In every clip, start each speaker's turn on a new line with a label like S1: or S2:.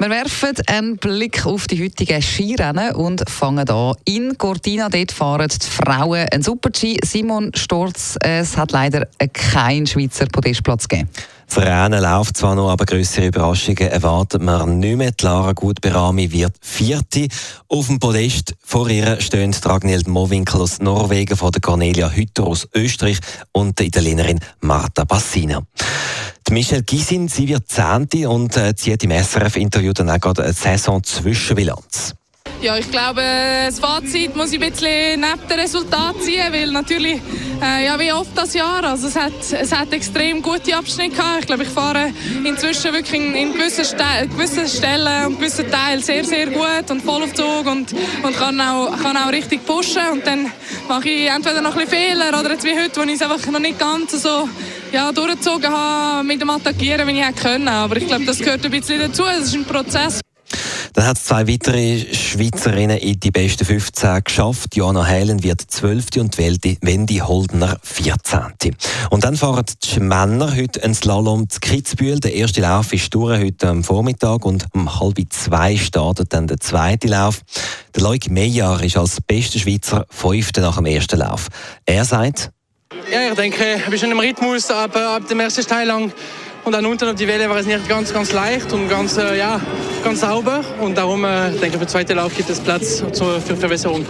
S1: Wir werfen einen Blick auf die heutigen Skirennen und fangen an. In Cortina dort fahren die Frauen ein Super-G. Simon Storz, es hat leider keinen Schweizer Podestplatz gegeben.
S2: Das Rennen läuft zwar noch, aber größere Überraschungen erwartet man nicht mehr. Lara Gutberami wird Vierte. Auf dem Podest vor ihr stehen Ragnhild Mowinkel aus Norwegen, von der Cornelia Hütter aus Österreich und die Italienerin Marta Bassina. Die Michelle Gisin, sie wird Zehnte und äh, zieht im SRF-Interview dann auch gerade eine Saison-Zwischenbilanz.
S3: Ja, ich glaube, das Fazit muss ich ein bisschen neben dem Resultat ziehen, weil natürlich, äh, ja, wie oft das Jahr, also es hat, es hat extrem gute Abschnitte gehabt. Ich glaube, ich fahre inzwischen wirklich in, in gewissen, gewissen Stellen und gewissen Teilen sehr, sehr gut und voll auf Zug und, und kann, auch, kann auch richtig pushen und dann mache ich entweder noch ein bisschen Fehler oder jetzt wie heute, wo ich es einfach noch nicht ganz so ja, durchgezogen habe mit dem Attackieren, wie ich hätte können. Aber ich glaube, das gehört ein bisschen dazu. Es ist ein Prozess.
S2: Dann hat es zwei weitere Schweizerinnen in die besten 15 geschafft. Joanna Heilen wird 12. und Wendy Holdener 14. Und dann fahren die Männer heute einen Slalom zu Kitzbühel. Der erste Lauf ist durch heute am Vormittag und um halb zwei startet dann der zweite Lauf. Der Leuk Meyer ist als bester Schweizer Fünfter nach dem ersten Lauf. Er sagt,
S4: ja, ich denke, wir sind im Rhythmus ab, ab dem ersten Teil lang. Und dann unten auf die Welle war es nicht ganz, ganz leicht und ganz, äh, ja, ganz sauber. Und darum äh, denke ich, für den zweiten Lauf gibt es Platz zur, für Verbesserung.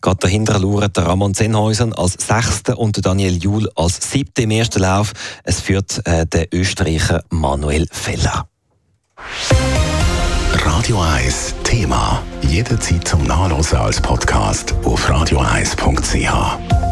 S2: Gerade dahinter lauert der Ramon Zenhäusen als Sechster und Daniel Juhl als Siebter im ersten Lauf. Es führt äh, der Österreicher Manuel Feller.
S5: Radio 1 Thema. Jederzeit zum Nachlesen als Podcast auf radio1.ch.